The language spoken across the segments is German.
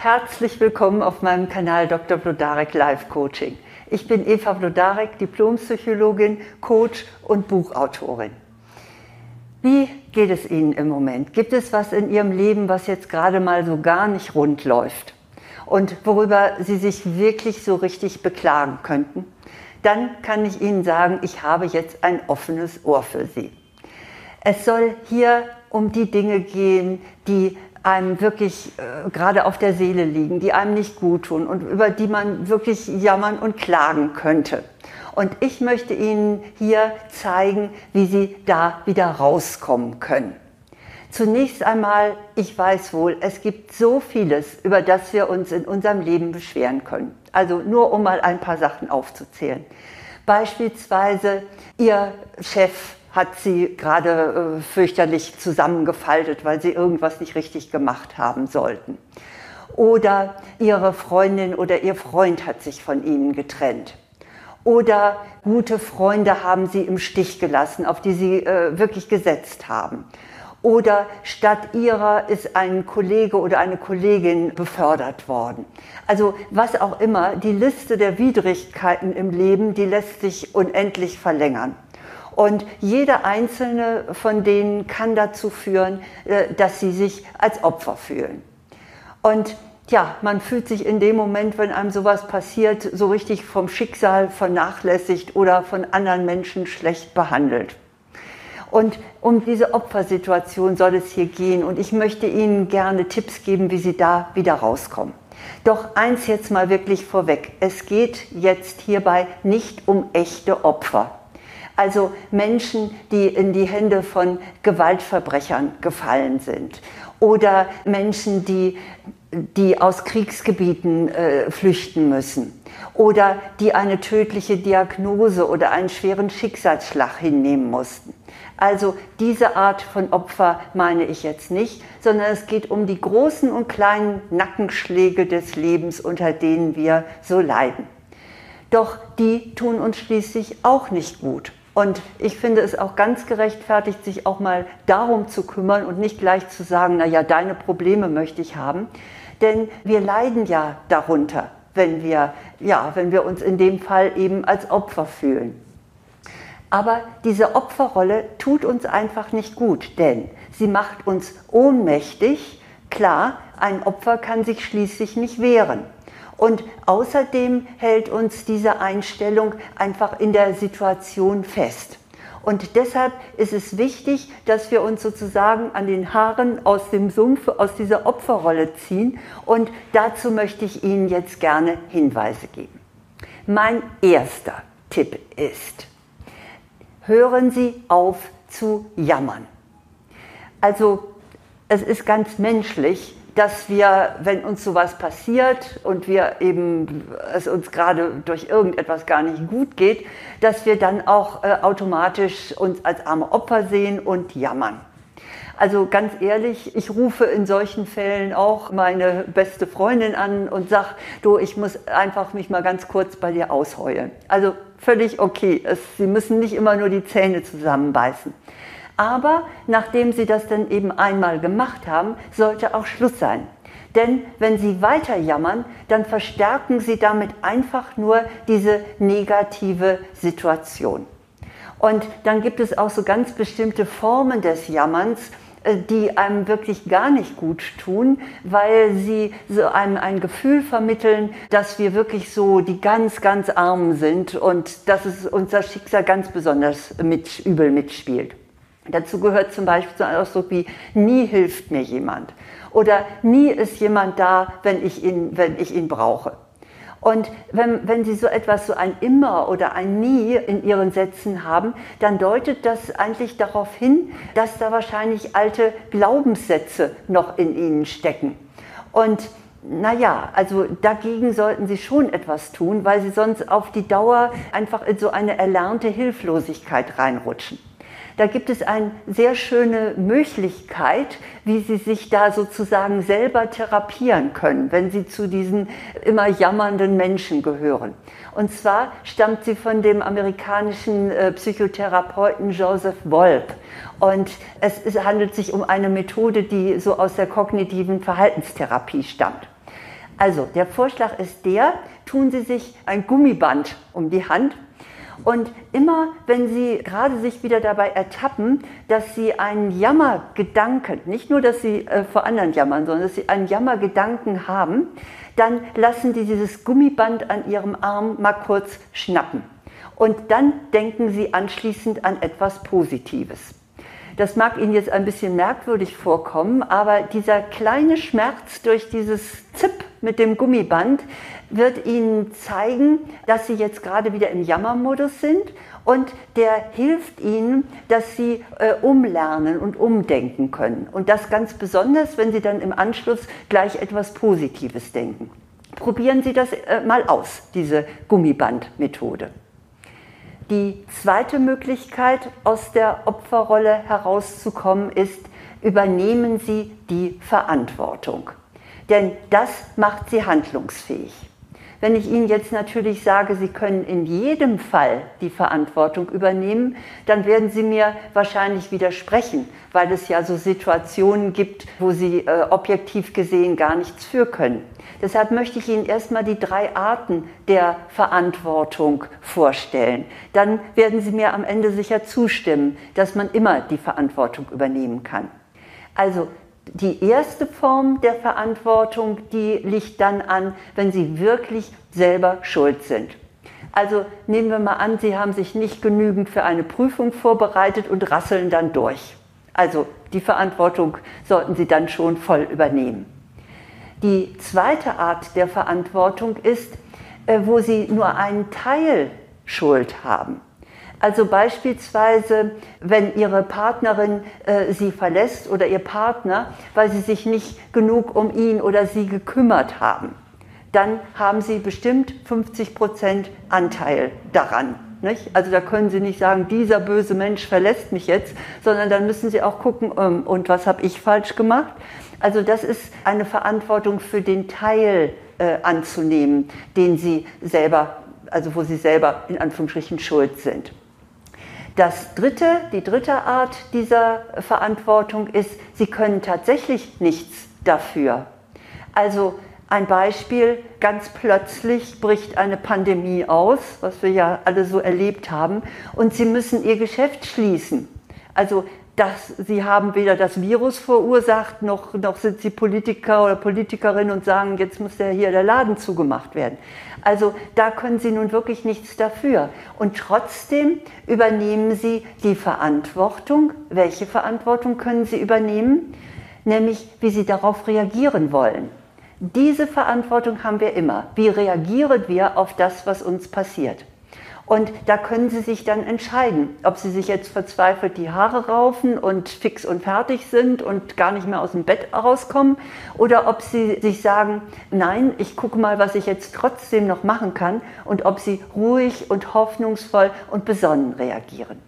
Herzlich willkommen auf meinem Kanal Dr. Blodarek Life Coaching. Ich bin Eva Blodarek, Diplompsychologin, Coach und Buchautorin. Wie geht es Ihnen im Moment? Gibt es was in Ihrem Leben, was jetzt gerade mal so gar nicht rund läuft und worüber Sie sich wirklich so richtig beklagen könnten? Dann kann ich Ihnen sagen, ich habe jetzt ein offenes Ohr für Sie. Es soll hier um die Dinge gehen, die einem wirklich äh, gerade auf der Seele liegen, die einem nicht gut tun und über die man wirklich jammern und klagen könnte. Und ich möchte Ihnen hier zeigen, wie Sie da wieder rauskommen können. Zunächst einmal, ich weiß wohl, es gibt so vieles, über das wir uns in unserem Leben beschweren können. Also nur um mal ein paar Sachen aufzuzählen. Beispielsweise Ihr Chef hat sie gerade äh, fürchterlich zusammengefaltet, weil sie irgendwas nicht richtig gemacht haben sollten. Oder ihre Freundin oder ihr Freund hat sich von ihnen getrennt. Oder gute Freunde haben sie im Stich gelassen, auf die sie äh, wirklich gesetzt haben. Oder statt ihrer ist ein Kollege oder eine Kollegin befördert worden. Also was auch immer, die Liste der Widrigkeiten im Leben, die lässt sich unendlich verlängern. Und jede einzelne von denen kann dazu führen, äh, dass sie sich als Opfer fühlen. Und ja, man fühlt sich in dem Moment, wenn einem sowas passiert, so richtig vom Schicksal vernachlässigt oder von anderen Menschen schlecht behandelt. Und um diese Opfersituation soll es hier gehen. Und ich möchte Ihnen gerne Tipps geben, wie Sie da wieder rauskommen. Doch eins jetzt mal wirklich vorweg. Es geht jetzt hierbei nicht um echte Opfer. Also Menschen, die in die Hände von Gewaltverbrechern gefallen sind oder Menschen, die, die aus Kriegsgebieten äh, flüchten müssen oder die eine tödliche Diagnose oder einen schweren Schicksalsschlag hinnehmen mussten. Also diese Art von Opfer meine ich jetzt nicht, sondern es geht um die großen und kleinen Nackenschläge des Lebens, unter denen wir so leiden. Doch die tun uns schließlich auch nicht gut. Und ich finde es auch ganz gerechtfertigt, sich auch mal darum zu kümmern und nicht gleich zu sagen, na ja, deine Probleme möchte ich haben. Denn wir leiden ja darunter, wenn wir, ja, wenn wir uns in dem Fall eben als Opfer fühlen. Aber diese Opferrolle tut uns einfach nicht gut, denn sie macht uns ohnmächtig. Klar, ein Opfer kann sich schließlich nicht wehren. Und außerdem hält uns diese Einstellung einfach in der Situation fest. Und deshalb ist es wichtig, dass wir uns sozusagen an den Haaren aus dem Sumpf, aus dieser Opferrolle ziehen. Und dazu möchte ich Ihnen jetzt gerne Hinweise geben. Mein erster Tipp ist, hören Sie auf zu jammern. Also es ist ganz menschlich, dass wir, wenn uns sowas passiert und wir eben es uns gerade durch irgendetwas gar nicht gut geht, dass wir dann auch äh, automatisch uns als arme Opfer sehen und jammern. Also ganz ehrlich, ich rufe in solchen Fällen auch meine beste Freundin an und sag, du, ich muss einfach mich mal ganz kurz bei dir ausheulen. Also völlig okay. Es, Sie müssen nicht immer nur die Zähne zusammenbeißen. Aber nachdem Sie das dann eben einmal gemacht haben, sollte auch Schluss sein. Denn wenn Sie weiter jammern, dann verstärken Sie damit einfach nur diese negative Situation. Und dann gibt es auch so ganz bestimmte Formen des Jammerns, äh, die einem wirklich gar nicht gut tun, weil sie so einem ein Gefühl vermitteln, dass wir wirklich so die ganz, ganz Armen sind und dass es unser Schicksal ganz besonders mit, übel mitspielt. Dazu gehört zum Beispiel so ein Ausdruck wie nie hilft mir jemand oder nie ist jemand da, wenn ich ihn, wenn ich ihn brauche. Und wenn, wenn Sie so etwas, so ein immer oder ein nie in Ihren Sätzen haben, dann deutet das eigentlich darauf hin, dass da wahrscheinlich alte Glaubenssätze noch in Ihnen stecken. Und naja, also dagegen sollten Sie schon etwas tun, weil Sie sonst auf die Dauer einfach in so eine erlernte Hilflosigkeit reinrutschen. Da gibt es eine sehr schöne Möglichkeit, wie Sie sich da sozusagen selber therapieren können, wenn Sie zu diesen immer jammernden Menschen gehören. Und zwar stammt sie von dem amerikanischen äh, Psychotherapeuten Joseph Wolp. Und es handelt sich um eine Methode, die so aus der kognitiven Verhaltenstherapie stammt. Also, der Vorschlag ist der, tun Sie sich ein Gummiband um die Hand und immer, wenn Sie gerade sich wieder dabei ertappen, dass Sie einen Jammergedanken, nicht nur, dass Sie äh, vor anderen jammern, sondern dass Sie einen Jammergedanken haben, dann lassen Sie dieses Gummiband an Ihrem Arm mal kurz schnappen. Und dann denken Sie anschließend an etwas Positives. Das mag Ihnen jetzt ein bisschen merkwürdig vorkommen, aber dieser kleine Schmerz durch dieses Zip mit dem Gummiband wird Ihnen zeigen, dass Sie jetzt gerade wieder im Jammermodus sind und der hilft Ihnen, dass Sie äh, umlernen und umdenken können. Und das ganz besonders, wenn Sie dann im Anschluss gleich etwas Positives denken. Probieren Sie das äh, mal aus, diese Gummibandmethode. Die zweite Möglichkeit, aus der Opferrolle herauszukommen, ist, übernehmen Sie die Verantwortung. Denn das macht Sie handlungsfähig. Wenn ich Ihnen jetzt natürlich sage, Sie können in jedem Fall die Verantwortung übernehmen, dann werden Sie mir wahrscheinlich widersprechen, weil es ja so Situationen gibt, wo Sie äh, objektiv gesehen gar nichts für können. Deshalb möchte ich Ihnen erstmal die drei Arten der Verantwortung vorstellen. Dann werden Sie mir am Ende sicher zustimmen, dass man immer die Verantwortung übernehmen kann. Also die erste Form der Verantwortung, die liegt dann an, wenn Sie wirklich selber schuld sind. Also nehmen wir mal an, Sie haben sich nicht genügend für eine Prüfung vorbereitet und rasseln dann durch. Also die Verantwortung sollten Sie dann schon voll übernehmen. Die zweite Art der Verantwortung ist, äh, wo Sie nur einen Teil Schuld haben. Also beispielsweise, wenn Ihre Partnerin äh, Sie verlässt oder Ihr Partner, weil Sie sich nicht genug um ihn oder sie gekümmert haben, dann haben Sie bestimmt 50 Prozent Anteil daran. Nicht? Also da können Sie nicht sagen, dieser böse Mensch verlässt mich jetzt, sondern dann müssen Sie auch gucken, ähm, und was habe ich falsch gemacht? Also das ist eine Verantwortung für den Teil äh, anzunehmen, den Sie selber, also wo Sie selber in Anführungsstrichen schuld sind. Das dritte, die dritte Art dieser Verantwortung ist, sie können tatsächlich nichts dafür. Also ein Beispiel, ganz plötzlich bricht eine Pandemie aus, was wir ja alle so erlebt haben, und sie müssen ihr Geschäft schließen. Also dass sie haben weder das Virus verursacht, noch, noch sind sie Politiker oder Politikerin und sagen, jetzt muss ja hier der Laden zugemacht werden. Also da können sie nun wirklich nichts dafür. Und trotzdem übernehmen sie die Verantwortung. Welche Verantwortung können sie übernehmen? Nämlich, wie sie darauf reagieren wollen. Diese Verantwortung haben wir immer. Wie reagieren wir auf das, was uns passiert? Und da können Sie sich dann entscheiden, ob Sie sich jetzt verzweifelt die Haare raufen und fix und fertig sind und gar nicht mehr aus dem Bett rauskommen oder ob Sie sich sagen, nein, ich gucke mal, was ich jetzt trotzdem noch machen kann und ob Sie ruhig und hoffnungsvoll und besonnen reagieren.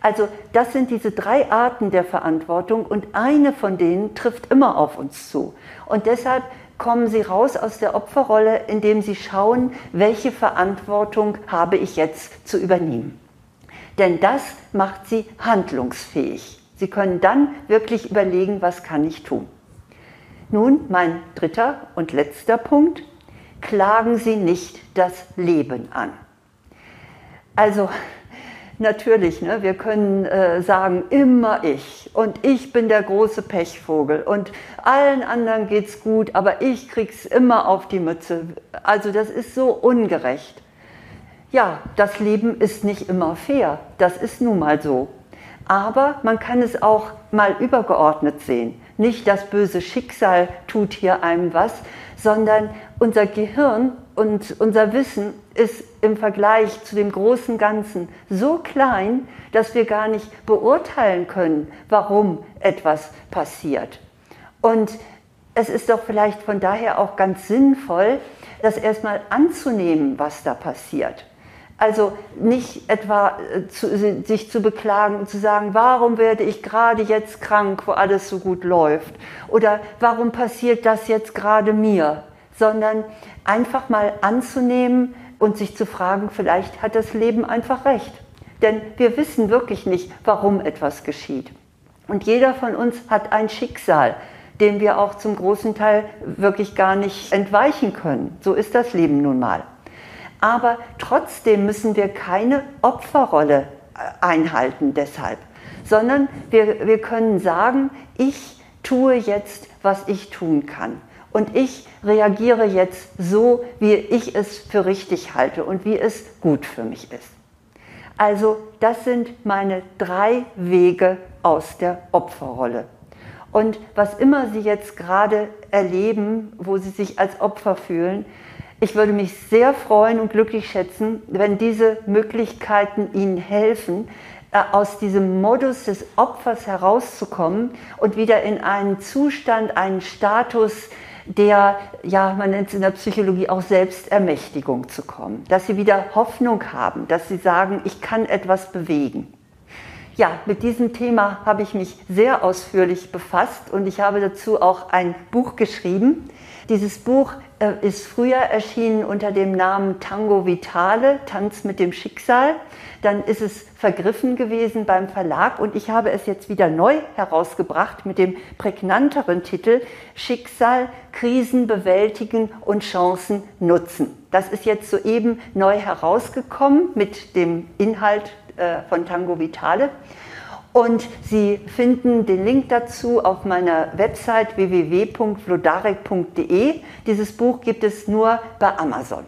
Also das sind diese drei Arten der Verantwortung und eine von denen trifft immer auf uns zu. Und deshalb kommen Sie raus aus der Opferrolle, indem Sie schauen, welche Verantwortung habe ich jetzt zu übernehmen. Denn das macht Sie handlungsfähig. Sie können dann wirklich überlegen, was kann ich tun. Nun mein dritter und letzter Punkt. Klagen Sie nicht das Leben an. Also Natürlich, ne? wir können äh, sagen, immer ich und ich bin der große Pechvogel und allen anderen geht's gut, aber ich krieg's immer auf die Mütze. Also das ist so ungerecht. Ja, das Leben ist nicht immer fair, das ist nun mal so. Aber man kann es auch mal übergeordnet sehen. Nicht das böse Schicksal tut hier einem was, sondern unser Gehirn und unser Wissen ist im Vergleich zu dem großen Ganzen so klein, dass wir gar nicht beurteilen können, warum etwas passiert. Und es ist doch vielleicht von daher auch ganz sinnvoll, das erstmal anzunehmen, was da passiert. Also nicht etwa äh, zu, sich zu beklagen und zu sagen, warum werde ich gerade jetzt krank, wo alles so gut läuft? Oder warum passiert das jetzt gerade mir? Sondern einfach mal anzunehmen und sich zu fragen, vielleicht hat das Leben einfach recht. Denn wir wissen wirklich nicht, warum etwas geschieht. Und jeder von uns hat ein Schicksal, dem wir auch zum großen Teil wirklich gar nicht entweichen können. So ist das Leben nun mal. Aber trotzdem müssen wir keine Opferrolle äh, einhalten deshalb, sondern wir, wir können sagen, ich tue jetzt, was ich tun kann. Und ich reagiere jetzt so, wie ich es für richtig halte und wie es gut für mich ist. Also das sind meine drei Wege aus der Opferrolle. Und was immer Sie jetzt gerade erleben, wo Sie sich als Opfer fühlen, ich würde mich sehr freuen und glücklich schätzen, wenn diese Möglichkeiten Ihnen helfen, äh, aus diesem Modus des Opfers herauszukommen und wieder in einen Zustand, einen Status der, ja, man nennt es in der Psychologie auch Selbstermächtigung zu kommen. Dass sie wieder Hoffnung haben, dass sie sagen, ich kann etwas bewegen. Ja, mit diesem Thema habe ich mich sehr ausführlich befasst und ich habe dazu auch ein Buch geschrieben. Dieses Buch äh, ist früher erschienen unter dem Namen Tango Vitale, Tanz mit dem Schicksal. Dann ist es vergriffen gewesen beim Verlag und ich habe es jetzt wieder neu herausgebracht mit dem prägnanteren Titel Schicksal, Krisen bewältigen und Chancen nutzen. Das ist jetzt soeben neu herausgekommen mit dem Inhalt äh, von Tango Vitale. Und Sie finden den Link dazu auf meiner Website www.vlodarek.de. Dieses Buch gibt es nur bei Amazon.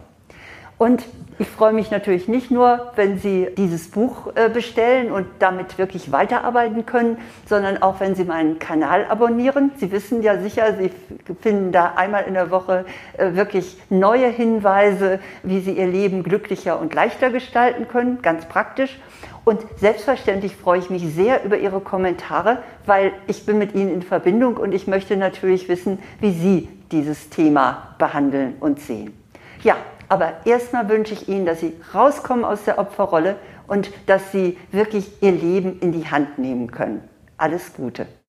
Und ich freue mich natürlich nicht nur, wenn Sie dieses Buch äh, bestellen und damit wirklich weiterarbeiten können, sondern auch, wenn Sie meinen Kanal abonnieren. Sie wissen ja sicher, Sie finden da einmal in der Woche äh, wirklich neue Hinweise, wie Sie Ihr Leben glücklicher und leichter gestalten können, ganz praktisch. Und selbstverständlich freue ich mich sehr über Ihre Kommentare, weil ich bin mit Ihnen in Verbindung und ich möchte natürlich wissen, wie Sie dieses Thema behandeln und sehen. Ja, aber erstmal wünsche ich Ihnen, dass Sie rauskommen aus der Opferrolle und dass Sie wirklich Ihr Leben in die Hand nehmen können. Alles Gute.